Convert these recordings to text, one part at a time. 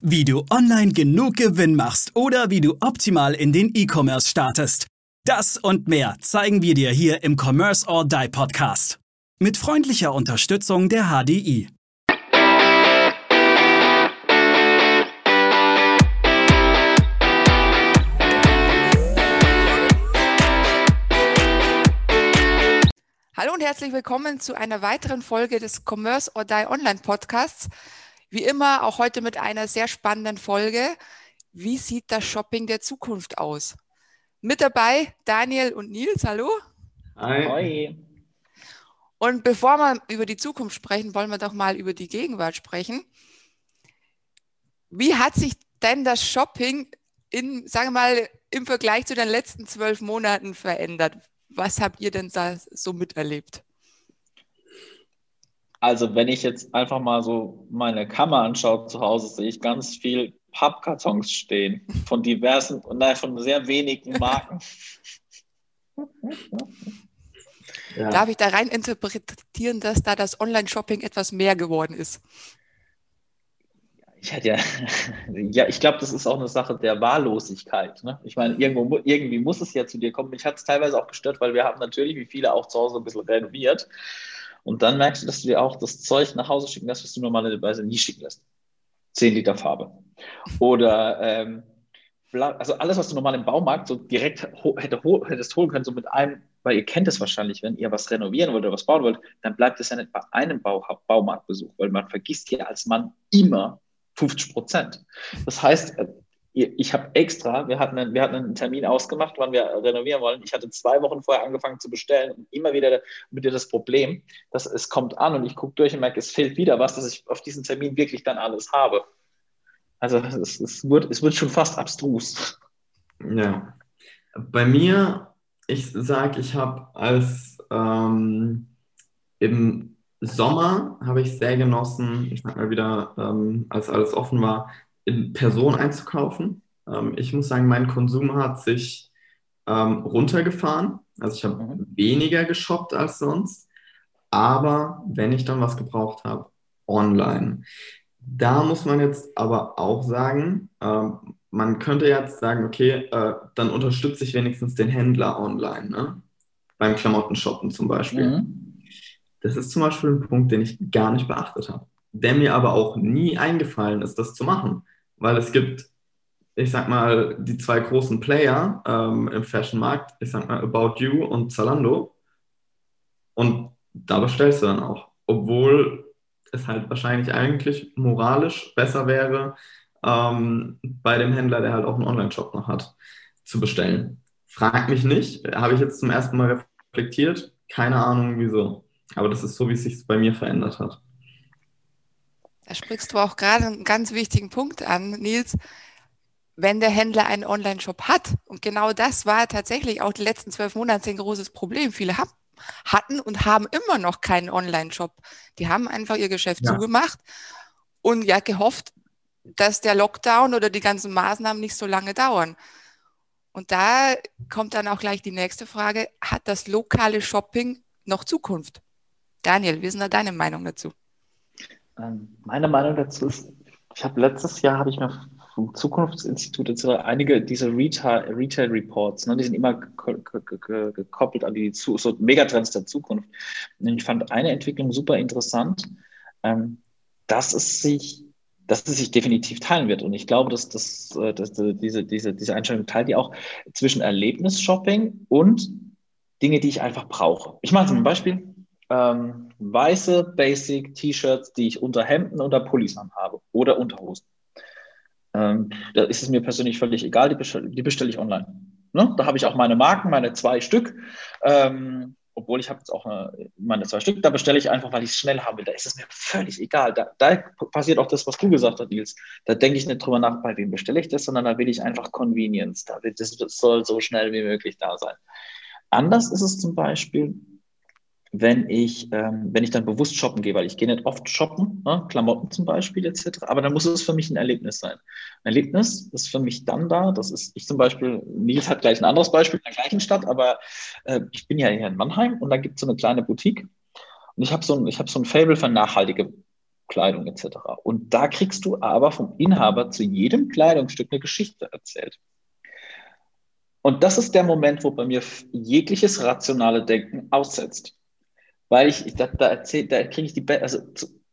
Wie du online genug Gewinn machst oder wie du optimal in den E-Commerce startest. Das und mehr zeigen wir dir hier im Commerce or Die Podcast. Mit freundlicher Unterstützung der HDI. Hallo und herzlich willkommen zu einer weiteren Folge des Commerce or Die Online Podcasts. Wie immer, auch heute mit einer sehr spannenden Folge. Wie sieht das Shopping der Zukunft aus? Mit dabei Daniel und Nils. Hallo. Hi. Hi. Und bevor wir über die Zukunft sprechen, wollen wir doch mal über die Gegenwart sprechen. Wie hat sich denn das Shopping in, sagen wir mal, im Vergleich zu den letzten zwölf Monaten verändert? Was habt ihr denn da so miterlebt? Also wenn ich jetzt einfach mal so meine Kammer anschaue zu Hause, sehe ich ganz viel Pappkartons stehen von diversen, nein, von sehr wenigen Marken. ja. Darf ich da rein interpretieren, dass da das Online-Shopping etwas mehr geworden ist? Ich hätte ja, ja, ich glaube, das ist auch eine Sache der Wahllosigkeit. Ne? Ich meine, irgendwo, irgendwie muss es ja zu dir kommen. Mich hat es teilweise auch gestört, weil wir haben natürlich, wie viele auch zu Hause ein bisschen renoviert. Und dann merkst du, dass du dir auch das Zeug nach Hause schicken lässt, was du normalerweise nie schicken lässt. 10 Liter Farbe. Oder ähm, also alles, was du normal im Baumarkt so direkt hätte, hättest holen können, so mit einem, weil ihr kennt es wahrscheinlich, wenn ihr was renovieren wollt oder was bauen wollt, dann bleibt es ja nicht bei einem Bau Baumarktbesuch, weil man vergisst ja als Mann immer 50 Prozent. Das heißt, ich habe extra, wir hatten, einen, wir hatten einen Termin ausgemacht, wann wir renovieren wollen. Ich hatte zwei Wochen vorher angefangen zu bestellen und immer wieder mit dir das Problem, dass es kommt an und ich gucke durch und merke, es fehlt wieder was, dass ich auf diesen Termin wirklich dann alles habe. Also es, es, wird, es wird schon fast abstrus. Ja. Bei mir, ich sage, ich habe als ähm, im Sommer habe ich sehr genossen, ich sag mal wieder, ähm, als alles offen war, in Person einzukaufen. Ähm, ich muss sagen, mein Konsum hat sich ähm, runtergefahren. Also ich habe mhm. weniger geshoppt als sonst. Aber wenn ich dann was gebraucht habe, online. Da muss man jetzt aber auch sagen, ähm, man könnte jetzt sagen, okay, äh, dann unterstütze ich wenigstens den Händler online, ne? beim Klamottenshoppen zum Beispiel. Mhm. Das ist zum Beispiel ein Punkt, den ich gar nicht beachtet habe, der mir aber auch nie eingefallen ist, das zu machen weil es gibt, ich sag mal, die zwei großen Player ähm, im Fashion-Markt, ich sag mal About You und Zalando. Und da bestellst du dann auch, obwohl es halt wahrscheinlich eigentlich moralisch besser wäre, ähm, bei dem Händler, der halt auch einen Online-Shop noch hat, zu bestellen. Frag mich nicht, habe ich jetzt zum ersten Mal reflektiert, keine Ahnung wieso. Aber das ist so, wie es sich bei mir verändert hat. Da sprichst du auch gerade einen ganz wichtigen Punkt an, Nils. Wenn der Händler einen Online-Shop hat, und genau das war tatsächlich auch die letzten zwölf Monate ein großes Problem. Viele haben, hatten und haben immer noch keinen Online-Shop. Die haben einfach ihr Geschäft ja. zugemacht und ja gehofft, dass der Lockdown oder die ganzen Maßnahmen nicht so lange dauern. Und da kommt dann auch gleich die nächste Frage, hat das lokale Shopping noch Zukunft? Daniel, wie ist denn deine Meinung dazu? Ähm, meine Meinung dazu ist, ich habe letztes Jahr habe ich mir vom Zukunftsinstitut jetzt einige diese Retail, Retail Reports, ne, die sind immer gekoppelt an die so Megatrends der Zukunft. Und ich fand eine Entwicklung super interessant, ähm, dass es sich dass es sich definitiv teilen wird. Und ich glaube, dass, dass, äh, dass diese, diese, diese Einstellung teilt die auch zwischen Erlebnisshopping und Dinge, die ich einfach brauche. Ich mache zum Beispiel ähm, weiße Basic T-Shirts, die ich unter Hemden oder Pullis anhabe oder Unterhosen. Ähm, da ist es mir persönlich völlig egal, die bestelle, die bestelle ich online. Ne? Da habe ich auch meine Marken, meine zwei Stück. Ähm, obwohl ich habe jetzt auch eine, meine zwei Stück, da bestelle ich einfach, weil ich es schnell haben will. Da ist es mir völlig egal. Da, da, passiert auch das, was du gesagt hast, Nils. Da denke ich nicht drüber nach, bei wem bestelle ich das, sondern da will ich einfach Convenience. Da will, das soll so schnell wie möglich da sein. Anders ist es zum Beispiel, wenn ich, ähm, wenn ich dann bewusst shoppen gehe, weil ich gehe nicht oft shoppen, ne? Klamotten zum Beispiel etc., aber dann muss es für mich ein Erlebnis sein. Ein Erlebnis ist für mich dann da, das ist, ich zum Beispiel, Nils hat gleich ein anderes Beispiel in der gleichen Stadt, aber äh, ich bin ja hier in Mannheim und da gibt es so eine kleine Boutique und ich habe so hab so ein Fable für nachhaltige Kleidung etc. Und da kriegst du aber vom Inhaber zu jedem Kleidungsstück eine Geschichte erzählt. Und das ist der Moment, wo bei mir jegliches rationale Denken aussetzt. Weil ich, da, da erzähl, da kriege ich die, Be also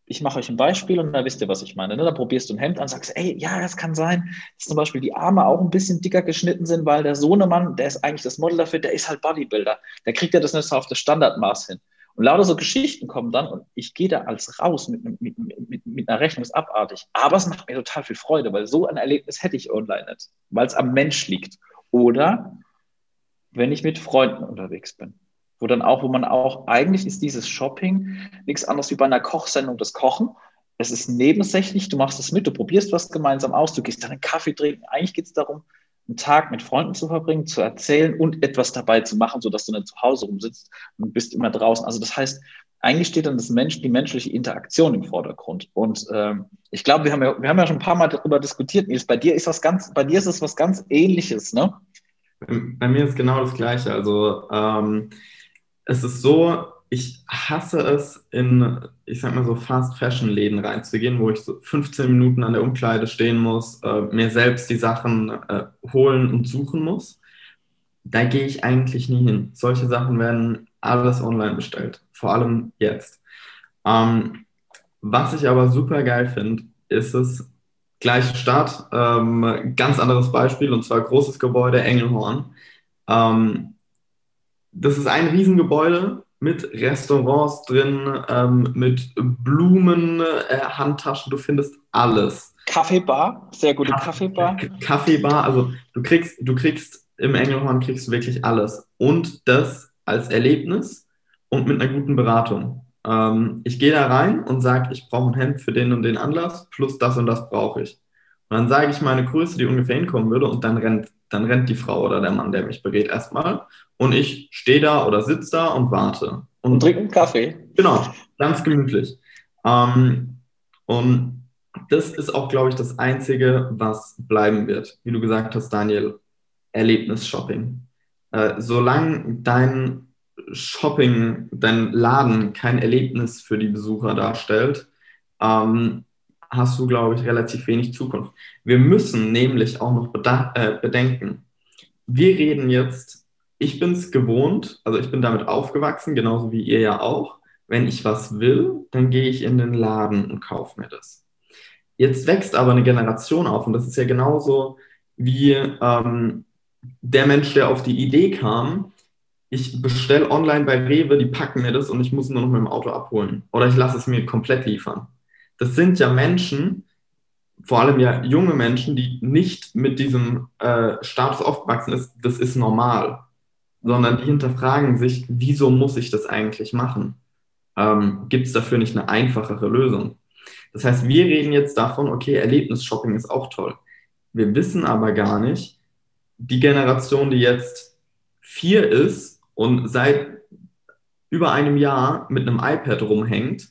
ich mache euch ein Beispiel und dann wisst ihr, was ich meine. Ne? Da probierst du ein Hemd an, sagst, ey, ja, das kann sein, dass zum Beispiel die Arme auch ein bisschen dicker geschnitten sind, weil der Sohnemann, der ist eigentlich das Model dafür, der ist halt Bodybuilder. Der kriegt ja das nicht so auf das Standardmaß hin. Und lauter so Geschichten kommen dann und ich gehe da als raus mit, mit, mit, mit einer Rechnung, ist abartig. Aber es macht mir total viel Freude, weil so ein Erlebnis hätte ich online nicht, weil es am Mensch liegt. Oder wenn ich mit Freunden unterwegs bin wo dann auch, wo man auch, eigentlich ist dieses Shopping nichts anderes wie bei einer Kochsendung das Kochen. Es ist nebensächlich, du machst es mit, du probierst was gemeinsam aus, du gehst dann einen Kaffee trinken. Eigentlich geht es darum, einen Tag mit Freunden zu verbringen, zu erzählen und etwas dabei zu machen, sodass du nicht zu Hause rumsitzt und bist immer draußen. Also das heißt, eigentlich steht dann das Mensch, die menschliche Interaktion im Vordergrund. Und ähm, ich glaube, wir haben ja, wir haben ja schon ein paar Mal darüber diskutiert, Nils. Bei dir ist was ganz, bei dir ist es was ganz Ähnliches, ne? Bei mir ist genau das Gleiche. Also ähm, es ist so, ich hasse es, in, ich sag mal so, Fast-Fashion-Läden reinzugehen, wo ich so 15 Minuten an der Umkleide stehen muss, äh, mir selbst die Sachen äh, holen und suchen muss. Da gehe ich eigentlich nie hin. Solche Sachen werden alles online bestellt, vor allem jetzt. Ähm, was ich aber super geil finde, ist es, gleiche Stadt, ähm, ganz anderes Beispiel, und zwar großes Gebäude, Engelhorn. Ähm, das ist ein Riesengebäude mit Restaurants drin, ähm, mit Blumen, äh, Handtaschen, du findest alles. Kaffeebar, sehr gute Kaffeebar. Kaffeebar, also du kriegst, du kriegst im Engelhorn kriegst du wirklich alles. Und das als Erlebnis und mit einer guten Beratung. Ähm, ich gehe da rein und sage, ich brauche ein Hemd für den und den Anlass, plus das und das brauche ich. Und dann sage ich meine Größe, die ungefähr hinkommen würde, und dann rennt dann rennt die Frau oder der Mann, der mich berät, erstmal. Und ich stehe da oder sitze da und warte. Und, und trinke einen Kaffee. Genau, ganz gemütlich. Ähm, und das ist auch, glaube ich, das Einzige, was bleiben wird. Wie du gesagt hast, Daniel, Erlebnis-Shopping. Äh, solange dein Shopping, dein Laden kein Erlebnis für die Besucher darstellt, ähm, hast du, glaube ich, relativ wenig Zukunft. Wir müssen nämlich auch noch äh, bedenken, wir reden jetzt, ich bin es gewohnt, also ich bin damit aufgewachsen, genauso wie ihr ja auch. Wenn ich was will, dann gehe ich in den Laden und kaufe mir das. Jetzt wächst aber eine Generation auf und das ist ja genauso wie ähm, der Mensch, der auf die Idee kam, ich bestelle online bei Rewe, die packen mir das und ich muss nur noch mit dem Auto abholen. Oder ich lasse es mir komplett liefern das sind ja Menschen, vor allem ja junge Menschen, die nicht mit diesem äh, Status aufgewachsen ist, das ist normal, sondern die hinterfragen sich, wieso muss ich das eigentlich machen? Ähm, Gibt es dafür nicht eine einfachere Lösung? Das heißt, wir reden jetzt davon, okay, Erlebnisshopping ist auch toll. Wir wissen aber gar nicht, die Generation, die jetzt vier ist und seit über einem Jahr mit einem iPad rumhängt,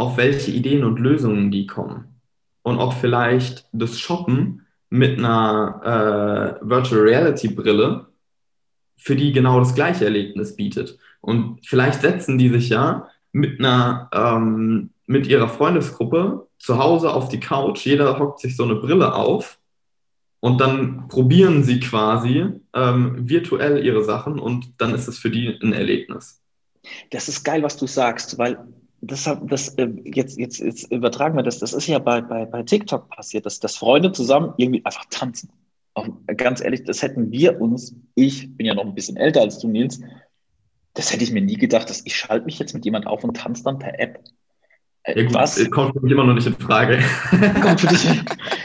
auf welche Ideen und Lösungen die kommen. Und ob vielleicht das Shoppen mit einer äh, Virtual Reality Brille für die genau das gleiche Erlebnis bietet. Und vielleicht setzen die sich ja mit einer, ähm, mit ihrer Freundesgruppe zu Hause auf die Couch, jeder hockt sich so eine Brille auf und dann probieren sie quasi ähm, virtuell ihre Sachen und dann ist es für die ein Erlebnis. Das ist geil, was du sagst, weil das, das äh, jetzt, jetzt, jetzt übertragen wir das, das ist ja bei, bei, bei TikTok passiert, dass, dass Freunde zusammen irgendwie einfach tanzen. Auch, ganz ehrlich, das hätten wir uns, ich bin ja noch ein bisschen älter als du, Nils, das hätte ich mir nie gedacht, dass ich schalte mich jetzt mit jemand auf und tanze dann per App. Äh, ja, gut, was? Kommt für mich immer noch nicht in Frage. Kommt für dich.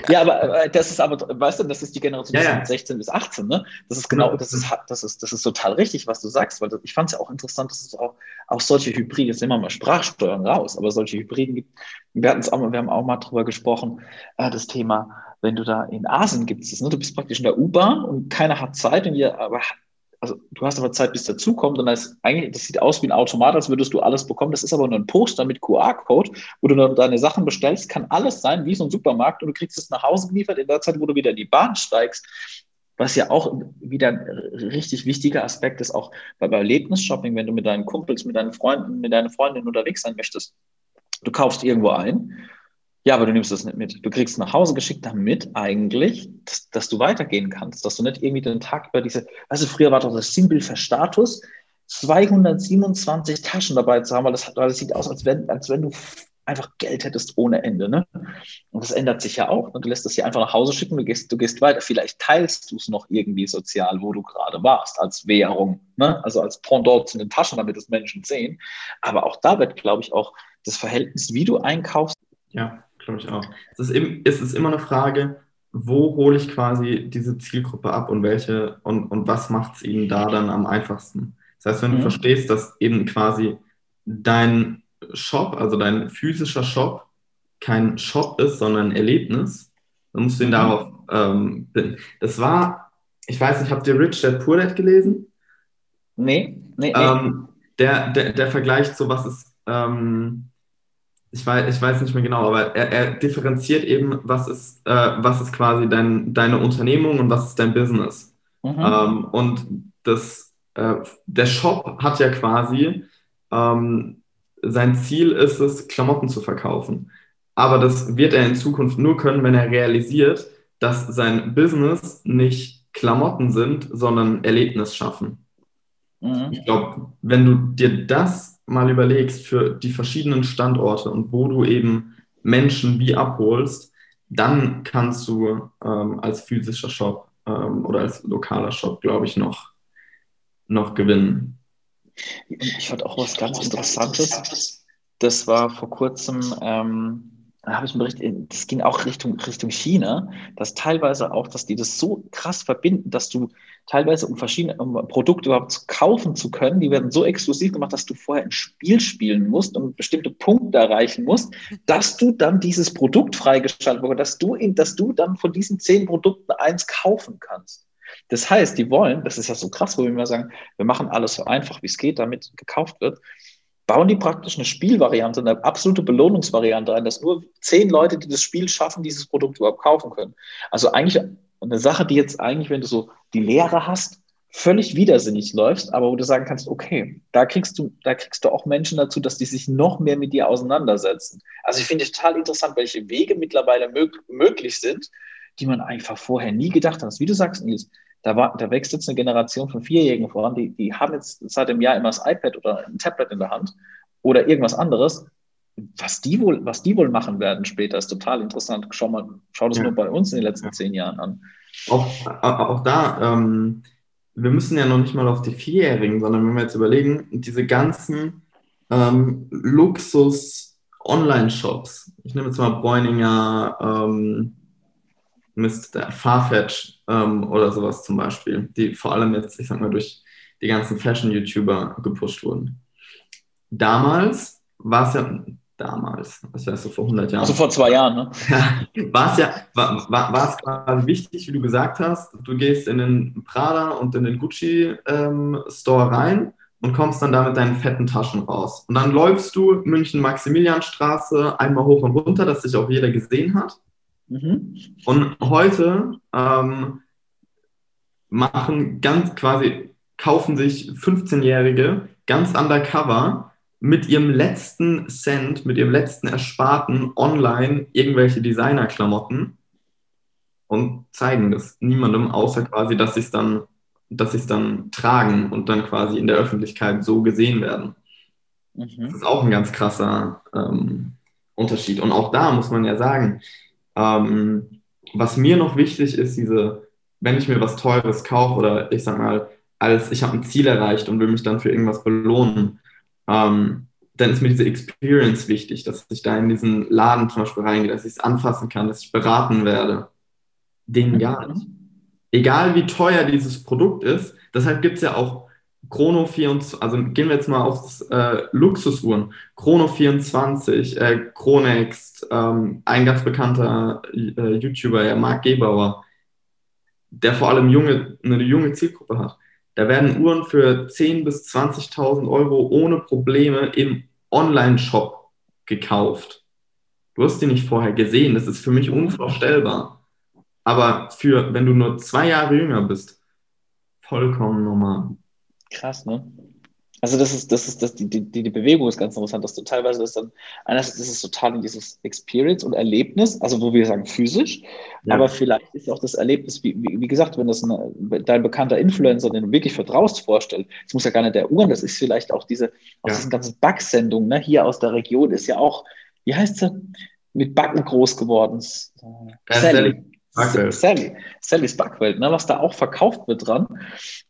Ja, aber äh, das ist aber, weißt du, das ist die Generation ja, ja. 16 bis 18, ne? Das ist genau, das ist, das ist, das ist total richtig, was du sagst, weil ich fand es ja auch interessant, dass es auch, auch solche Hybride, jetzt nehmen wir mal Sprachsteuern raus, aber solche Hybriden gibt. Wir hatten es auch mal, wir haben auch mal drüber gesprochen, äh, das Thema, wenn du da in Asien gibt es, ne? Du bist praktisch in der U-Bahn und keiner hat Zeit und ihr aber also du hast aber Zeit, bis dazu kommt und das, eigentlich, das sieht aus wie ein Automat, als würdest du alles bekommen. Das ist aber nur ein Poster mit QR-Code, wo du dann deine Sachen bestellst, kann alles sein, wie so ein Supermarkt und du kriegst es nach Hause geliefert in der Zeit, wo du wieder in die Bahn steigst. Was ja auch wieder ein richtig wichtiger Aspekt ist, auch bei Erlebnisshopping, wenn du mit deinen Kumpels, mit deinen Freunden, mit deinen Freundinnen unterwegs sein möchtest. Du kaufst irgendwo ein Ja, aber du nimmst das nicht mit. Du kriegst nach Hause geschickt damit eigentlich, dass, dass, du weitergehen kannst, dass du nicht irgendwie den Tag über diese, also früher war doch das Symbol für Status, 227 Taschen dabei zu haben, weil das, weil das sieht aus, als wenn, als wenn du einfach Geld hättest ohne Ende. Ne? Und das ändert sich ja auch. Ne? Du lässt das hier einfach nach Hause schicken, du gehst, du gehst weiter. Vielleicht teilst du es noch irgendwie sozial, wo du gerade warst, als Währung, ne? also als Pendant zu den Taschen, damit es Menschen sehen. Aber auch da wird, glaube ich, auch das Verhältnis, wie du einkaufst. Ja, glaube ich auch. Es ist, eben, es ist immer eine Frage, wo hole ich quasi diese Zielgruppe ab und welche und, und was macht es ihnen da dann am einfachsten? Das heißt, wenn du mhm. verstehst, dass eben quasi dein Shop, also dein physischer Shop, kein Shop ist, sondern ein Erlebnis, dann musst du ihn mhm. darauf ähm, binden. Das war, ich weiß nicht, habt ihr Rich Dad Poor Dad gelesen? Nee, nee, ähm, Der, der, der Vergleich zu was ist, ähm, ich weiß, ich weiß nicht mehr genau, aber er, er differenziert eben, was ist, äh, was ist quasi dein, deine Unternehmung und was ist dein Business. Mhm. Ähm, und das, äh, der Shop hat ja quasi ähm, sein Ziel ist es, Klamotten zu verkaufen. Aber das wird er in Zukunft nur können, wenn er realisiert, dass sein Business nicht Klamotten sind, sondern Erlebnis schaffen. Mhm. Ich glaube, wenn du dir das mal überlegst für die verschiedenen Standorte und wo du eben Menschen wie abholst, dann kannst du ähm, als physischer Shop ähm, oder als lokaler Shop, glaube ich, noch, noch gewinnen. Ich fand auch was ganz Interessantes. Das war vor kurzem, ähm, da habe ich einen Bericht, das ging auch Richtung, Richtung China, dass teilweise auch, dass die das so krass verbinden, dass du teilweise, um verschiedene um Produkte überhaupt kaufen zu können, die werden so exklusiv gemacht, dass du vorher ein Spiel spielen musst und bestimmte Punkte erreichen musst, dass du dann dieses Produkt freigeschaltet bekommst, dass du, in, dass du dann von diesen zehn Produkten eins kaufen kannst. Das heißt, die wollen, das ist ja so krass, wo wir immer sagen, wir machen alles so einfach, wie es geht, damit gekauft wird, bauen die praktisch eine Spielvariante, eine absolute Belohnungsvariante ein, dass nur zehn Leute, die das Spiel schaffen, dieses Produkt überhaupt kaufen können. Also eigentlich eine Sache, die jetzt eigentlich, wenn du so die Lehre hast, völlig widersinnig läufst, aber wo du sagen kannst, okay, da kriegst du, da kriegst du auch Menschen dazu, dass die sich noch mehr mit dir auseinandersetzen. Also ich finde es total interessant, welche Wege mittlerweile mög möglich sind, die man einfach vorher nie gedacht hat. Wie du sagst, Nils, da, war, da wächst jetzt eine Generation von Vierjährigen voran, die, die haben jetzt seit dem Jahr immer das iPad oder ein Tablet in der Hand oder irgendwas anderes. Was die wohl, was die wohl machen werden später, ist total interessant. Schau mal, schau das ja. nur bei uns in den letzten ja. zehn Jahren an. Auch, auch da, ähm, wir müssen ja noch nicht mal auf die Vierjährigen, sondern wenn wir jetzt überlegen, diese ganzen ähm, Luxus-Online-Shops, ich nehme jetzt mal Bräuninger, ähm, Mist, Farfetch ähm, oder sowas zum Beispiel, die vor allem jetzt, ich sag mal, durch die ganzen Fashion-YouTuber gepusht wurden. Damals war es ja, damals, was wärst du vor 100 Jahren? Also vor zwei Jahren, ne? war es ja, war, war, war es quasi wichtig, wie du gesagt hast, du gehst in den Prada und in den Gucci-Store ähm, rein und kommst dann da mit deinen fetten Taschen raus. Und dann läufst du München-Maximilianstraße einmal hoch und runter, dass sich auch jeder gesehen hat. Mhm. Und heute ähm, machen ganz quasi, kaufen sich 15-Jährige ganz undercover mit ihrem letzten Cent, mit ihrem letzten Ersparten online irgendwelche Designerklamotten und zeigen das niemandem, außer quasi, dass sie es dann, dass sie es dann tragen und dann quasi in der Öffentlichkeit so gesehen werden. Mhm. Das ist auch ein ganz krasser ähm, Unterschied. Und auch da muss man ja sagen, ähm, was mir noch wichtig ist, diese, wenn ich mir was Teures kaufe oder ich sag mal, als ich habe ein Ziel erreicht und will mich dann für irgendwas belohnen, ähm, dann ist mir diese Experience wichtig, dass ich da in diesen Laden zum Beispiel reingehe, dass ich es anfassen kann, dass ich beraten werde. Den gar nicht. Egal wie teuer dieses Produkt ist, deshalb gibt es ja auch Chrono 24, also gehen wir jetzt mal auf äh, Luxusuhren. Chrono 24, äh, Chronext, ähm, ein ganz bekannter äh, YouTuber, ja, Marc Gebauer, der vor allem junge, eine junge Zielgruppe hat. Da werden Uhren für 10.000 bis 20.000 Euro ohne Probleme im Online-Shop gekauft. Du hast die nicht vorher gesehen, das ist für mich unvorstellbar. Aber für, wenn du nur zwei Jahre jünger bist, vollkommen normal. Krass, ne? Also das ist, das ist, das, die, die, die Bewegung ist ganz interessant, dass du teilweise das dann, einerseits ist es total in dieses Experience und Erlebnis, also wo wir sagen physisch, ja. aber vielleicht ist auch das Erlebnis, wie, wie, wie gesagt, wenn das eine, dein bekannter Influencer, den du wirklich vertraust, vorstellt, es muss ja gar nicht der Uhren, das ist vielleicht auch diese, aus ja. diesen ganzen Backsendungen, ne, hier aus der Region ist ja auch, wie heißt sie, mit Backen groß geworden. Sally. Sally. Sally. Sally's Backwelt, ne, was da auch verkauft wird dran.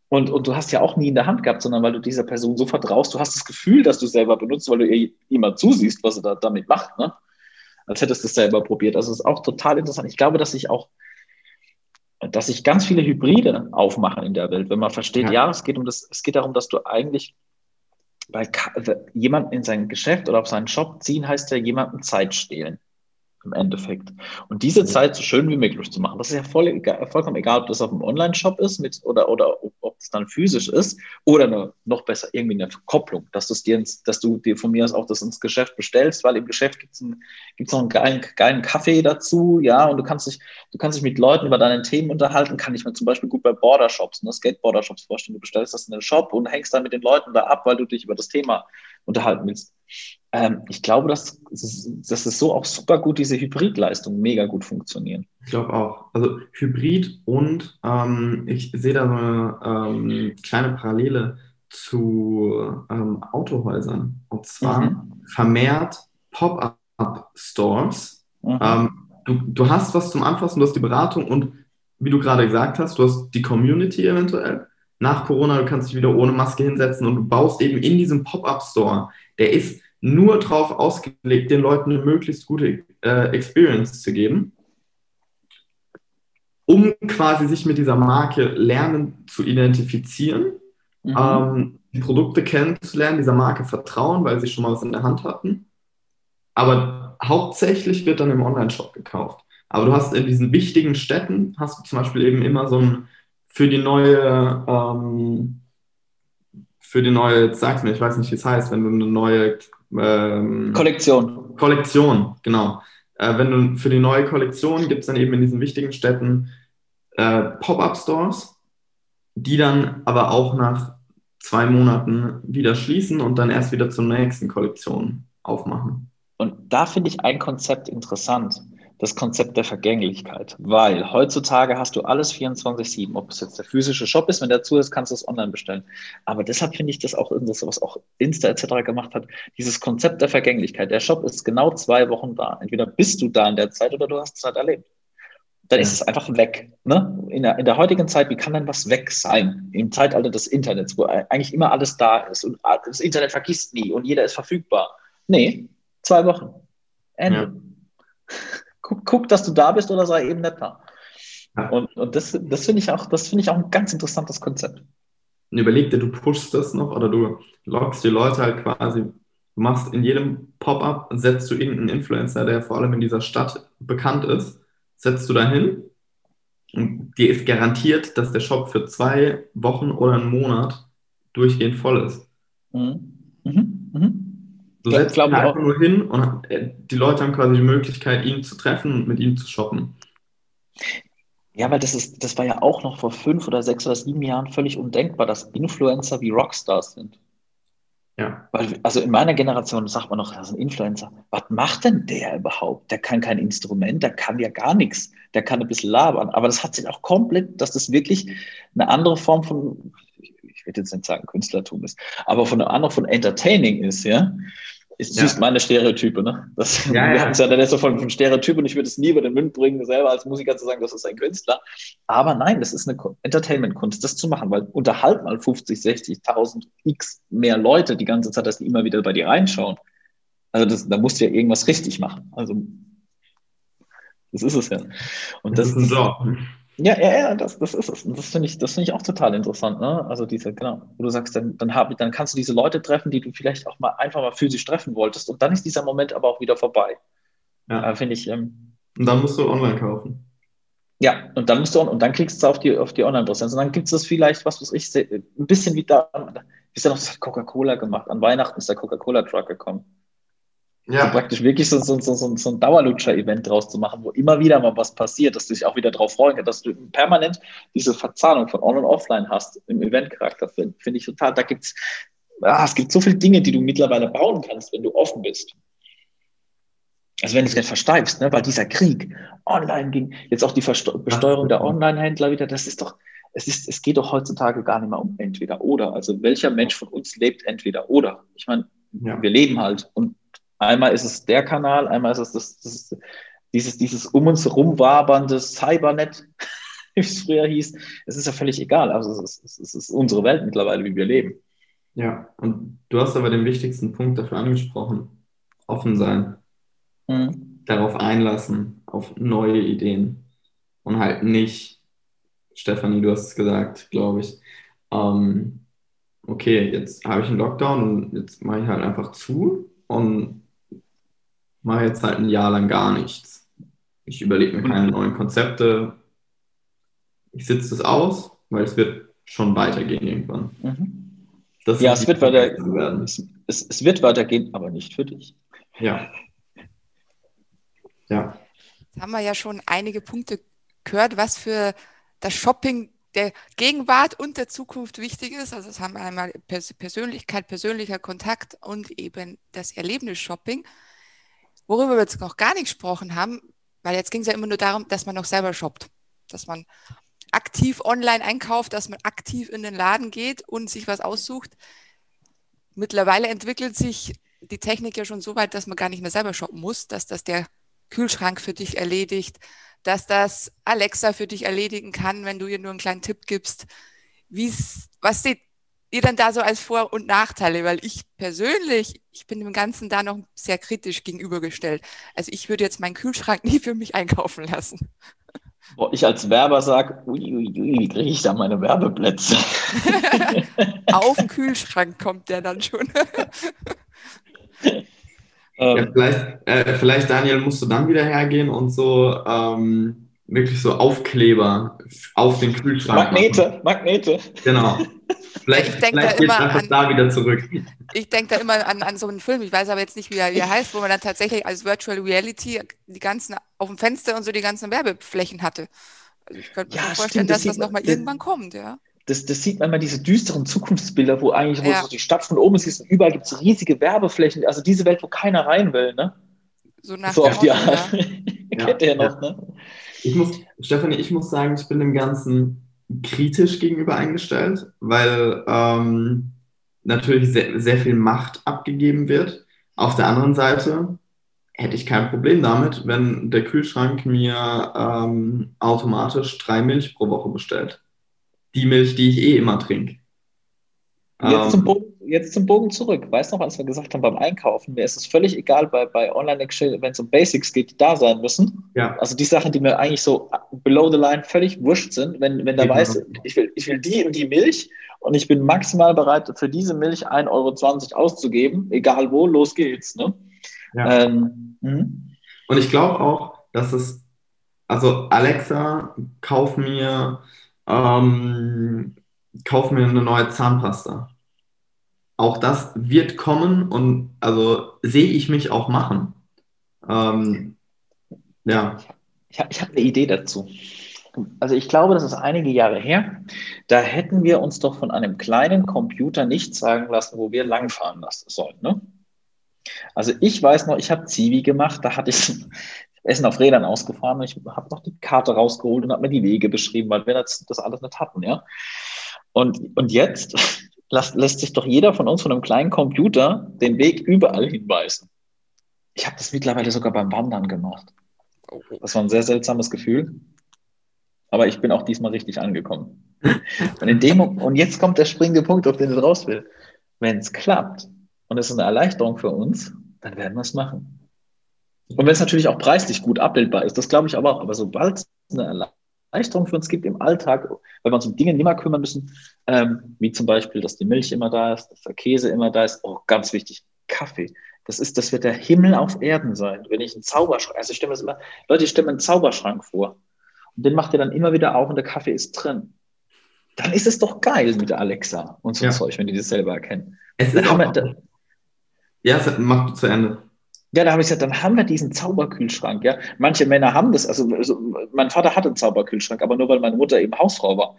Und, und du hast ja auch nie in der Hand gehabt, sondern weil du dieser Person so vertraust, du hast das Gefühl, dass du selber benutzt, weil du ihr immer zusiehst, was er da damit macht, ne? Als hättest du es selber probiert. Also es ist auch total interessant. Ich glaube, dass sich auch, dass sich ganz viele Hybride aufmachen in der Welt, wenn man versteht, ja, ja es geht um das, es geht darum, dass du eigentlich bei jemanden in sein Geschäft oder auf seinen Shop ziehen, heißt ja jemanden Zeit stehlen im Endeffekt. Und diese. Zeit so schön wie möglich zu machen. Das ist ja voll egal, vollkommen egal, ob das auf dem Online-Shop ist mit, oder, oder ob es dann physisch ist oder eine, noch besser irgendwie eine Verkopplung, dass, dir ins, dass du dir von mir aus auch das ins Geschäft bestellst, weil im Geschäft gibt es gibt's noch einen geilen, geilen Kaffee dazu, ja, und du kannst dich, du kannst dich mit Leuten über deine Themen unterhalten, kann ich mir zum Beispiel gut bei Border-Shops, ne, Skateboarder-Shops vorstellen. Du bestellst das in den Shop und hängst dann mit den Leuten da ab, weil du dich über das Thema unterhalten willst. Ähm, ich glaube, dass, dass es so auch super gut diese Hybridleistung mega gut funktionieren. Ich glaube auch. Also Hybrid und ähm, ich sehe da so eine ähm, kleine Parallele zu ähm, Autohäusern. Und zwar mhm. vermehrt Pop-up-Stores. Mhm. Ähm, du, du hast was zum Anfassen, du hast die Beratung und wie du gerade gesagt hast, du hast die Community eventuell. Nach Corona, du kannst dich wieder ohne Maske hinsetzen und du baust eben in diesem Pop-up-Store, der ist nur darauf ausgelegt, den Leuten eine möglichst gute äh, Experience zu geben, um quasi sich mit dieser Marke lernen zu identifizieren, mhm. ähm, die Produkte kennenzulernen, dieser Marke vertrauen, weil sie schon mal was in der Hand hatten. Aber hauptsächlich wird dann im Online-Shop gekauft. Aber du hast in diesen wichtigen Städten, hast du zum Beispiel eben immer so ein für die neue, ähm, für die neue, sag's mir, ich weiß nicht, wie es heißt, wenn du eine neue ähm, Kollektion. Kollektion, genau. Äh, wenn du für die neue Kollektion gibt es dann eben in diesen wichtigen Städten äh, Pop-up-Stores, die dann aber auch nach zwei Monaten wieder schließen und dann erst wieder zur nächsten Kollektion aufmachen. Und da finde ich ein Konzept interessant das Konzept der Vergänglichkeit, weil heutzutage hast du alles 24-7, ob es jetzt der physische Shop ist, wenn der zu ist, kannst du es online bestellen. Aber deshalb finde ich das auch, das, was auch Insta etc. gemacht hat, dieses Konzept der Vergänglichkeit. Der Shop ist genau zwei Wochen da. Entweder bist du da in der Zeit oder du hast es halt erlebt. Dann ist es einfach weg. Ne? In, der, in der heutigen Zeit, wie kann denn was weg sein? Im Zeitalter des Internets, wo eigentlich immer alles da ist und das Internet vergisst nie und jeder ist verfügbar. Nee, zwei Wochen. Ende. Ja guck, guck, dass du da bist oder sei eben nicht da. Ja. Und, und das, das finde ich, auch, find ich auch ein ganz interessantes Konzept. Und überleg dir, du pushst das noch oder du lockst die Leute halt quasi, du machst in jedem Pop-up, setzt du irgendeinen Influencer, der vor allem in dieser Stadt bekannt ist, setzt du da hin und dir ist garantiert, dass der Shop für zwei Wochen oder einen Monat durchgehend voll ist. Mhm. Mhm. Mhm. Du ja, setzt ihn einfach nur hin und äh, die Leute haben quasi die Möglichkeit, ihn zu treffen und mit ihm zu shoppen. Ja, weil das ist, das war ja auch noch vor fünf oder sechs oder sieben Jahren völlig undenkbar, dass Influencer wie Rockstars sind. Ja. Weil, also in meiner Generation sagt man noch, das ist ein Influencer. Was macht denn der überhaupt? Der kann kein Instrument, der kann ja gar nichts. Der kann ein bisschen labern. Aber das hat sich auch komplett, dass das wirklich eine andere Form von, ich will jetzt nicht sagen Künstlertum ist, aber von einer anderen von Entertaining ist, ja. Ist ja. meine Stereotype, ne? Das, ja, wir ja. haben es ja dann so von, von Stereotyp und ich würde es nie über den Mund bringen, selber als Musiker zu sagen, das ist ein Künstler. Aber nein, das ist eine Entertainment-Kunst, das zu machen, weil unterhalt mal 50, 60.000 x mehr Leute die ganze Zeit, dass die immer wieder bei dir reinschauen. Also das, da musst du ja irgendwas richtig machen. Also das ist es ja. Und das, das ist ein Job. Ja, ja, ja, das, das ist es. Und das finde ich, das ich auch total interessant, ne? Also diese, genau, wo du sagst, dann, dann, hab, dann kannst du diese Leute treffen, die du vielleicht auch mal einfach mal physisch treffen wolltest. Und dann ist dieser Moment aber auch wieder vorbei. Ja. Äh, finde ich. Ähm, und dann musst du online kaufen. Ja, und dann musst du und dann klickst du auf die, auf die Online-Präsenz. Und dann gibt es das vielleicht, was weiß ich, ein bisschen wie da, ist ja noch Coca-Cola gemacht. An Weihnachten ist der Coca-Cola-Truck gekommen. Ja. Also praktisch wirklich so, so, so, so ein Dauerlutscher-Event draus zu machen, wo immer wieder mal was passiert, dass du dich auch wieder darauf freuen kannst, dass du permanent diese Verzahnung von On- und Offline hast im Event-Charakter, finde find ich total. Da gibt es ah, es gibt so viele Dinge, die du mittlerweile bauen kannst, wenn du offen bist. Also wenn du es nicht versteifst, ne? weil dieser Krieg online ging, jetzt auch die Versteu Besteuerung der Online-Händler wieder, das ist doch, es, ist, es geht doch heutzutage gar nicht mehr um entweder oder. Also welcher Mensch von uns lebt entweder oder? Ich meine, ja. wir leben halt und einmal ist es der Kanal, einmal ist es das, das dieses, dieses um uns herum wabernde Cybernet, wie es früher hieß. Es ist ja völlig egal. Also es ist, es ist unsere Welt mittlerweile, wie wir leben. Ja, und du hast aber den wichtigsten Punkt dafür angesprochen. Offen sein. Mhm. Darauf einlassen, auf neue Ideen. Und halt nicht, Stefanie, du hast es gesagt, glaube ich, ähm, okay, jetzt habe ich einen Lockdown und jetzt mache ich halt einfach zu und mache jetzt halt ein Jahr lang gar nichts. Ich überlege mir keine neuen Konzepte. Ich sitze das aus, weil es wird schon weitergehen irgendwann. Mhm. ja, es wird, weiter, es, es, es wird weitergehen, aber nicht für dich. Ja. Ja. Jetzt haben wir ja schon einige Punkte gehört, was für das Shopping der Gegenwart und der Zukunft wichtig ist. Also es haben wir einmal Persönlichkeit, persönlicher Kontakt und eben das Erlebnis-Shopping. Worüber wir jetzt noch gar nicht gesprochen haben, weil jetzt ging es ja immer nur darum, dass man noch selber shoppt, dass man aktiv online einkauft, dass man aktiv in den Laden geht und sich was aussucht. Mittlerweile entwickelt sich die Technik ja schon so weit, dass man gar nicht mehr selber shoppen muss, dass das der Kühlschrank für dich erledigt, dass das Alexa für dich erledigen kann, wenn du ihr nur einen kleinen Tipp gibst. Wie's, was seht ihr dann da so als Vor- und Nachteile? Weil ich persönlich, ich bin dem Ganzen da noch sehr kritisch gegenübergestellt. Also ich würde jetzt meinen Kühlschrank nie für mich einkaufen lassen. Boah, ich als Werber sage, wie kriege ich da meine Werbeplätze? Auf den Kühlschrank kommt der dann schon. Ähm, ja, vielleicht, äh, vielleicht, Daniel, musst du dann wieder hergehen und so ähm, wirklich so Aufkleber auf den Kühlschrank. Magnete, machen. Magnete. Genau. Vielleicht, ich vielleicht geht einfach an, da wieder zurück. Ich denke da immer an, an so einen Film, ich weiß aber jetzt nicht, wie er, wie er heißt, wo man dann tatsächlich als Virtual Reality die ganzen auf dem Fenster und so die ganzen Werbeflächen hatte. Also ich könnte mir ja, vorstellen, stimmt, dass das, das nochmal irgendwann kommt, ja das, das sieht man immer, diese düsteren Zukunftsbilder, wo eigentlich wo ja. so die Stadt von oben siehst und überall gibt es riesige Werbeflächen. Also diese Welt, wo keiner rein will, ne? So nach so auf die Art. Ja. Kennt ihr noch, ne? Ich muss, Stefanie, ich muss sagen, ich bin dem Ganzen kritisch gegenüber eingestellt, weil ähm, natürlich sehr, sehr viel Macht abgegeben wird. Auf der anderen Seite hätte ich kein Problem damit, wenn der Kühlschrank mir ähm, automatisch drei Milch pro Woche bestellt die Milch, die ich eh immer trinke. Jetzt, ähm, zum Bogen, jetzt zum Bogen zurück. Weißt du noch, als wir gesagt haben beim Einkaufen, mir ist es völlig egal bei, bei Online-Exchange, wenn es um Basics geht, die da sein müssen. Ja. Also die Sachen, die mir eigentlich so below the line völlig wurscht sind, wenn, wenn da genau. weiß, ich will, ich will die und die Milch und ich bin maximal bereit, für diese Milch 1,20 Euro auszugeben, egal wo, los geht's. Ne? Ja. Ähm, mhm. und ich glaube auch, dass es, also Alexa, kauf mir ähm, kauf mir eine neue Zahnpasta. Auch das wird kommen und also sehe ich mich auch machen. Ähm, ja. Ich habe hab eine Idee dazu. Also ich glaube, das ist einige Jahre her. Da hätten wir uns doch von einem kleinen Computer nicht sagen lassen, wo wir langfahren lassen sollen. Ne? Also ich weiß noch, ich habe Zivi gemacht, da hatte ich Essen auf Rädern ausgefahren und ich habe noch die Karte rausgeholt und habe mir die Wege beschrieben, weil wir das, das alles nicht hatten, ja. Und, und jetzt lässt, lässt sich doch jeder von uns von einem kleinen Computer den Weg überall hinweisen. Ich habe das mittlerweile sogar beim Wandern gemacht. Das war ein sehr seltsames Gefühl. Aber ich bin auch diesmal richtig angekommen. Und, in dem, und jetzt kommt der springende Punkt, auf den ich raus will. Wenn es klappt und es ist eine Erleichterung für uns, dann werden wir es machen. Und wenn es natürlich auch preislich gut abbildbar ist, das glaube ich aber auch. Aber sobald es eine Erleichterung für uns gibt im Alltag, weil wir uns um Dinge nicht mehr kümmern müssen, ähm, wie zum Beispiel, dass die Milch immer da ist, dass der Käse immer da ist, oh, ganz wichtig, Kaffee. Das ist, das wird der Himmel auf Erden sein. Wenn ich einen Zauberschrank, also ich stelle mir das immer, Leute, ich stelle mir einen Zauberschrank vor. Und den macht ihr dann immer wieder auf und der Kaffee ist drin. Dann ist es doch geil mit der Alexa und so ja. Zeug, wenn die das selber erkennen. Es ist auch, ja, mach zu Ende. Ja, da habe ich gesagt, dann haben wir diesen Zauberkühlschrank. Ja, manche Männer haben das. Also, also mein Vater hatte einen Zauberkühlschrank, aber nur weil meine Mutter eben Hausfrau war.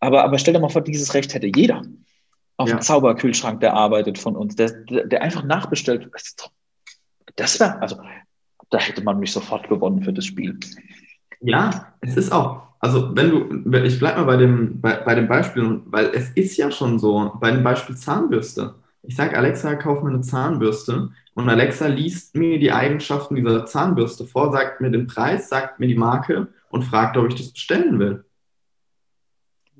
Aber, aber stell dir mal vor, dieses Recht hätte jeder. auf Ja. dem Zauberkühlschrank, der arbeitet von uns, der, der, einfach nachbestellt. Das doch- Das wäre, also, da hätte man mich sofort gewonnen für das Spiel. Ja, es ist auch. Also wenn du, ich bleib mal bei dem, bei, bei dem Beispiel, weil es ist ja schon so, bei dem Beispiel Zahnbürste. Ich sage Alexa, kauf mir eine Zahnbürste und Alexa liest mir die Eigenschaften dieser Zahnbürste vor, sagt mir den Preis, sagt mir die Marke und fragt, ob ich das bestellen will.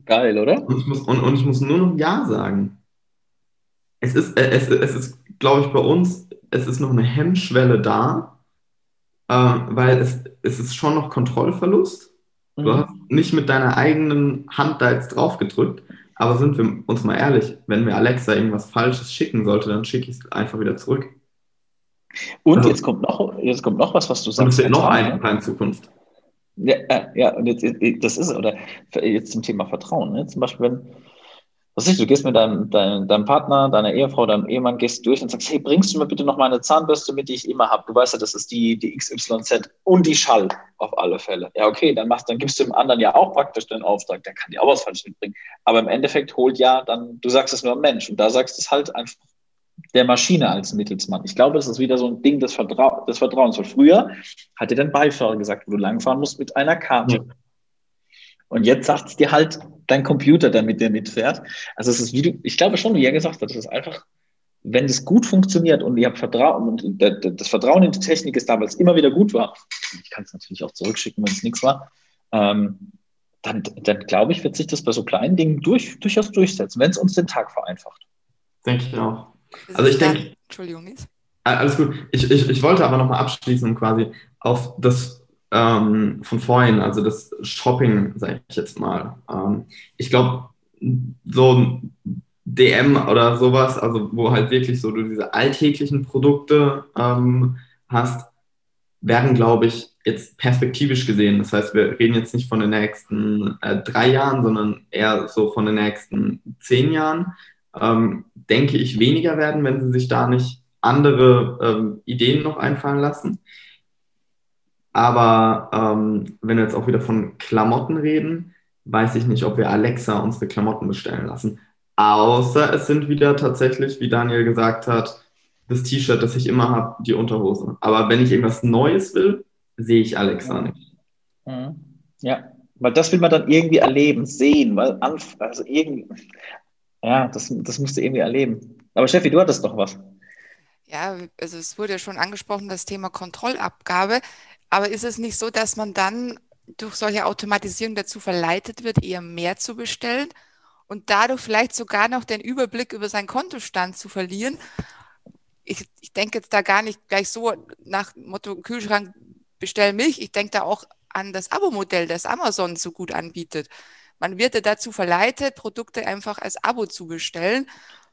Geil, oder? Und ich muss, und, und ich muss nur noch Ja sagen. Es ist, äh, es, es ist, glaube ich, bei uns, es ist noch eine Hemmschwelle da, ähm, weil es, es ist schon noch Kontrollverlust. Du Mhm. hast nicht mit deiner eigenen Hand da jetzt drauf gedrückt, aber sind wir uns mal ehrlich, wenn mir Alexa irgendwas Falsches schicken sollte, dann schicke ich es einfach wieder zurück. Und Also- jetzt kommt noch, jetzt kommt noch was, was du Und es sagst. wird noch ein in Zukunft. Ja, äh, ja, und jetzt, das ist, oder jetzt zum Thema Vertrauen. Ne? Zum Beispiel, wenn, was ist, du gehst mit deinem, deinem, deinem Partner, deiner Ehefrau, deinem Ehemann, gehst durch und sagst, hey, bringst du mir bitte noch meine Zahnbürste mit, die ich immer habe? Du weißt ja, das ist die, die XYZ und die Schall auf alle Fälle. Ja, okay, dann machst, dann gibst du dem anderen ja auch praktisch den Auftrag, der kann dir auch was falsch mitbringen. Aber im Endeffekt holt ja dann, du sagst es nur ein Mensch und da sagst es halt einfach der Maschine als Mittelsmann. Ich glaube, das ist wieder so ein Ding des, Vertrau des Vertrauens. Weil früher hat dir dein Beifahrer gesagt, wo du langfahren musst mit einer Karte. Ja. Und jetzt sagt es dir halt dein Computer, der mit dir mitfährt. Also es ist wie du, ich glaube schon, wie er gesagt hat, es ist einfach, wenn es gut funktioniert und ihr habt Vertrauen und der- der- das Vertrauen in die Technik ist da, weil es immer wieder gut war. Ich kann es natürlich auch zurückschicken, wenn es nichts war. Ähm, dann, dann glaube ich, wird sich das bei so kleinen Dingen durch, durchaus durchsetzen, wenn es uns den Tag vereinfacht. Denke ich auch. Also ich denke- Entschuldigung, Nils. Ah, Alles gut. Ich, ich, ich wollte aber nochmal abschließen quasi auf das ähm, von vorhin, also das Shopping, sage ich jetzt mal. Ähm, ich glaube, so ein DM oder sowas, also wo halt wirklich so du diese alltäglichen Produkte ähm, hast, werden, glaube ich, jetzt perspektivisch gesehen. Das heißt, wir reden jetzt nicht von den nächsten äh, drei Jahren, sondern eher so von den nächsten zehn Jahren. Ähm, denke ich, weniger werden, wenn sie sich da nicht andere ähm, Ideen noch einfallen lassen. Aber ähm, wenn wir jetzt auch wieder von Klamotten reden, weiß ich nicht, ob wir Alexa unsere Klamotten bestellen lassen. Außer es sind wieder tatsächlich, wie Daniel gesagt hat, das T-Shirt, das ich immer habe, die Unterhose. Aber wenn ich irgendwas Neues will, sehe ich Alexa nicht. Mhm. Ja, weil das will man dann irgendwie erleben, sehen, weil anf also irgendwie, ja, das, das musst du irgendwie erleben. Aber Steffi, du hattest doch was. Ja, also es wurde ja schon angesprochen, das Thema Kontrollabgabe. Aber ist es nicht so, dass man dann durch solche Automatisierung dazu verleitet wird, eher mehr zu bestellen und dadurch vielleicht sogar noch den Überblick über seinen Kontostand zu verlieren? Ich, ich denke jetzt da gar nicht gleich so nach Motto Kühlschrank bestell Milch. Ich denke da auch an das Abo-Modell, das Amazon so gut anbietet. Man wird ja dazu verleitet, Produkte einfach als Abo zu bestellen.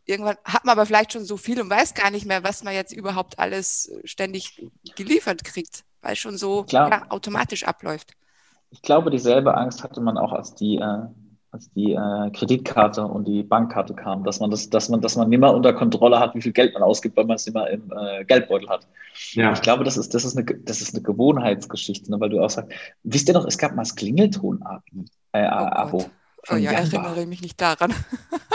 Irgendwann hat man aber vielleicht schon so viel und weiß gar nicht mehr, was man jetzt überhaupt alles ständig geliefert kriegt, weil es schon so ja, automatisch abläuft. Ich glaube, dieselbe Angst hatte man auch, als die, äh, als die äh, Kreditkarte und die Bankkarte kam, dass man das, dass man, dass man nicht mehr unter Kontrolle hat, wie viel Geld man ausgibt, weil man es nicht mehr im äh, Geldbeutel hat. Ja, Ich glaube, das ist, das ist eine, das ist eine Gewohnheitsgeschichte, ne? weil du auch sagst, wisst ihr noch, es gab mal das Klingelton-Abo. Äh, Oh Abo. Oh von ja, Jamba. erinnere mich nicht daran.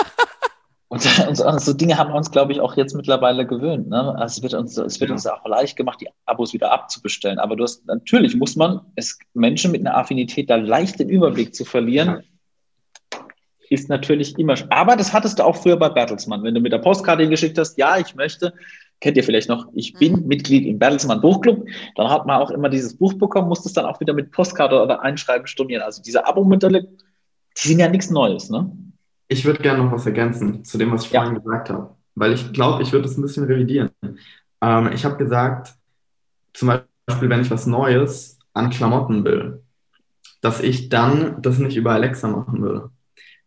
Und, und so, so Dinge haben wir uns, glaube ich, auch jetzt mittlerweile gewöhnt. Ne? Also es wird uns, es wird Ja. uns auch leicht gemacht, die Abos wieder abzubestellen. Aber du hast, natürlich muss man, es, Menschen mit einer Affinität da leicht den Überblick zu verlieren, ist natürlich immer. Aber das hattest du auch früher bei Bertelsmann. Wenn du mit der Postkarte hingeschickt hast, ja, ich möchte, kennt ihr vielleicht noch, ich bin Mhm. Mitglied im Bertelsmann Buchclub, dann hat man auch immer dieses Buch bekommen, musste es dann auch wieder mit Postkarte oder Einschreiben stornieren. Also diese Abo-Modelle, die sind ja nichts Neues, ne? Ich würde gerne noch was ergänzen zu dem, was ich Ja. vorhin gesagt habe, weil ich glaube, ich würde es ein bisschen revidieren. Ähm, ich habe gesagt, zum Beispiel, wenn ich was Neues an Klamotten will, dass ich dann das nicht über Alexa machen würde.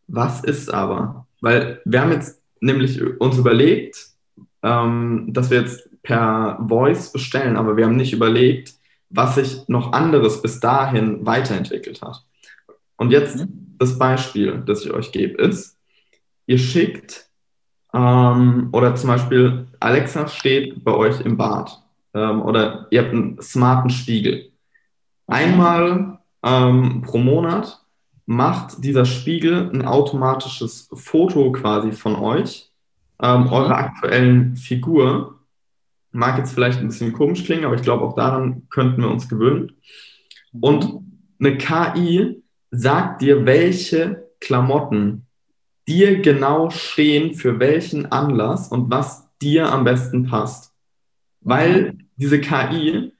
Was ist aber? Weil wir haben jetzt nämlich uns überlegt, ähm, dass wir jetzt per Voice bestellen, aber wir haben nicht überlegt, was sich noch anderes bis dahin weiterentwickelt hat. Und jetzt Mhm. Das Beispiel, das ich euch gebe, ist, ihr schickt ähm, oder zum Beispiel Alexa steht bei euch im Bad ähm, oder ihr habt einen smarten Spiegel. Einmal ähm, pro Monat macht dieser Spiegel ein automatisches Foto quasi von euch, ähm, mhm. eurer aktuellen Figur. Mag jetzt vielleicht ein bisschen komisch klingen, aber ich glaube, auch daran könnten wir uns gewöhnen. Mhm. Und eine KI sagt dir, welche Klamotten dir genau stehen für welchen Anlass und was dir am besten passt. Weil diese KI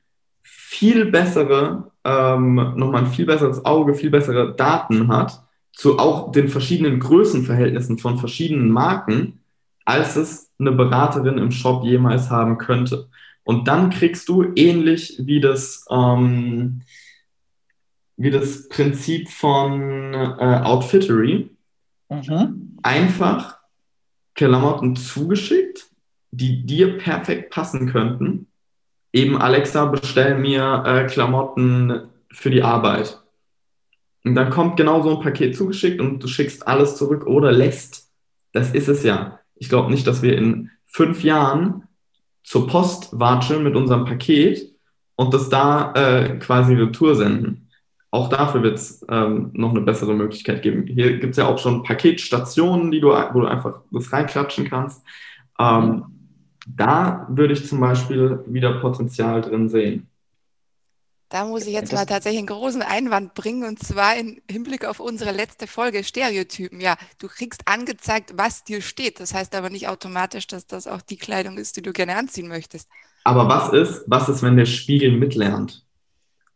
viel bessere, ähm, nochmal ein viel besseres Auge, viel bessere Daten hat zu auch den verschiedenen Größenverhältnissen von verschiedenen Marken, als es eine Beraterin im Shop jemals haben könnte. Und dann kriegst du ähnlich wie das, ähm, wie das Prinzip von äh, Outfittery, mhm. einfach Klamotten zugeschickt, die dir perfekt passen könnten. Eben Alexa, bestell mir äh, Klamotten für die Arbeit. Und dann kommt genau so ein Paket zugeschickt und du schickst alles zurück oder lässt. Das ist es ja. Ich glaube nicht, dass wir in fünf Jahren zur Post watscheln mit unserem Paket und das da äh, quasi Retour senden auch dafür wird es ähm, noch eine bessere Möglichkeit geben. Hier gibt es ja auch schon Paketstationen, die du, wo du einfach das reinklatschen kannst. Ähm, da würde ich zum Beispiel wieder Potenzial drin sehen. Da muss ich jetzt mal tatsächlich einen großen Einwand bringen und zwar im Hinblick auf unsere letzte Folge Stereotypen. Ja, du kriegst angezeigt, was dir steht. Das heißt aber nicht automatisch, dass das auch die Kleidung ist, die du gerne anziehen möchtest. Aber was ist, was ist, wenn der Spiegel mitlernt?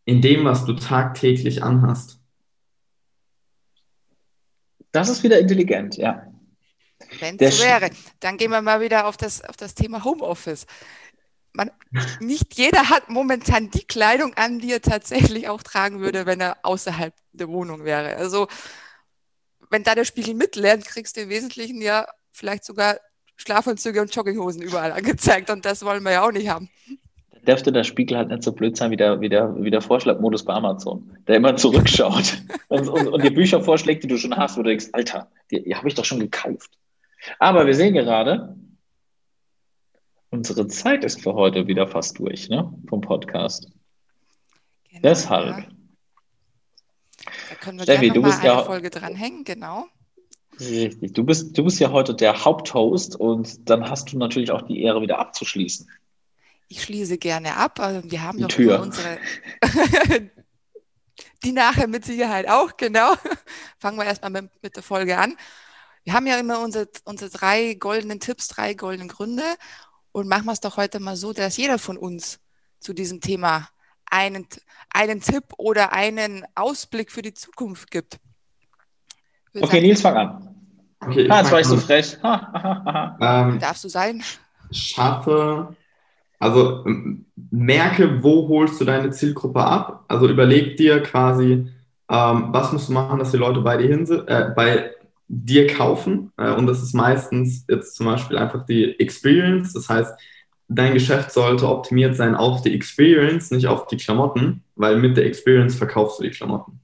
In dem, was du tagtäglich anhast. Das ist wieder intelligent, ja. Wenn es so wäre, dann gehen wir mal wieder auf das, auf das Thema Homeoffice. Man, nicht jeder hat momentan die Kleidung an, die er tatsächlich auch tragen würde, wenn er außerhalb der Wohnung wäre. Also, wenn da der Spiegel mitlernt, kriegst du im Wesentlichen ja vielleicht sogar Schlafanzüge und Jogginghosen überall angezeigt und das wollen wir ja auch nicht haben dürfte der Spiegel halt nicht so blöd sein wie der, wie der, wie der Vorschlagmodus bei Amazon, der immer zurückschaut und, und, und die Bücher vorschlägt, die du schon hast, wo du denkst, Alter, die, die habe ich doch schon gekauft. Aber wir sehen gerade, unsere Zeit ist für heute wieder fast durch, ne? Vom Podcast. Genau, Deshalb. Ja. Da können wir Steffi, du bist ja Folge dranhängen, genau. Richtig. Du bist, du bist ja heute der Haupthost und dann hast du natürlich auch die Ehre, wieder abzuschließen. Ich schließe gerne ab. Also wir haben die doch Tür. unsere. die nachher mit Sicherheit auch, genau. Fangen wir erstmal mit, mit der Folge an. Wir haben ja immer unsere, unsere drei goldenen Tipps, drei goldenen Gründe. Und machen wir es doch heute mal so, dass jeder von uns zu diesem Thema einen, einen Tipp oder einen Ausblick für die Zukunft gibt. Okay, sagen, Nils, fang an. Okay, ah, jetzt war ich so frech. ähm, Darfst du sein? Schaffe also merke, wo holst du deine Zielgruppe ab. Also überleg dir quasi, ähm, was musst du machen, dass die Leute bei dir, hin, äh, bei dir kaufen. Äh, und das ist meistens jetzt zum Beispiel einfach die Experience. Das heißt, dein Geschäft sollte optimiert sein auf die Experience, nicht auf die Klamotten, weil mit der Experience verkaufst du die Klamotten.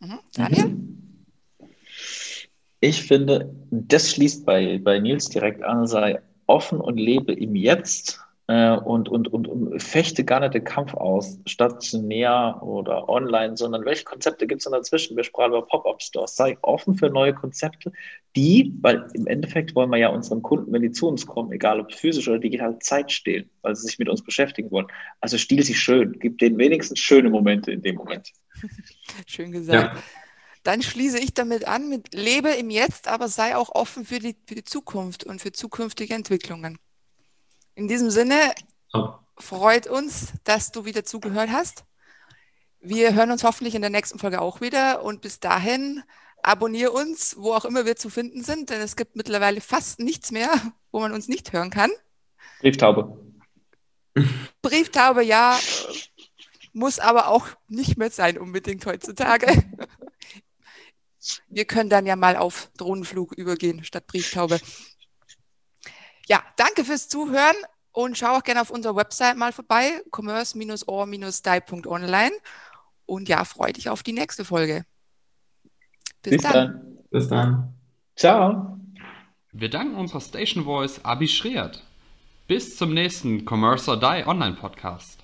Mhm. Daniel? Ich finde, das schließt bei, bei Nils direkt an, sei offen und lebe im Jetzt äh, und, und, und, und fechte gar nicht den Kampf aus, stationär oder online, sondern welche Konzepte gibt es dazwischen? Wir sprachen über Pop-Up-Stores. Sei offen für neue Konzepte, die, weil im Endeffekt wollen wir ja unseren Kunden, wenn die zu uns kommen, egal ob physisch oder digital, Zeit stehlen, weil sie sich mit uns beschäftigen wollen. Also stiel sie schön, gib denen wenigstens schöne Momente in dem Moment. Schön gesagt. Ja. Dann schließe ich damit an mit lebe im Jetzt, aber sei auch offen für die, für die Zukunft und für zukünftige Entwicklungen. In diesem Sinne freut uns, dass du wieder zugehört hast. Wir hören uns hoffentlich in der nächsten Folge auch wieder und bis dahin abonniere uns, wo auch immer wir zu finden sind, denn es gibt mittlerweile fast nichts mehr, wo man uns nicht hören kann. Brieftaube. Brieftaube, ja, muss aber auch nicht mehr sein unbedingt heutzutage. Wir können dann ja mal auf Drohnenflug übergehen statt Brieftaube. Ja, danke fürs Zuhören und schau auch gerne auf unserer Website mal vorbei, commerce-or-die.online. Und ja, freue dich auf die nächste Folge. Bis, Bis dann. dann. Bis dann. Ciao. Wir danken unserer Station Voice Abi Schreert. Bis zum nächsten Commerce or Die Online Podcast.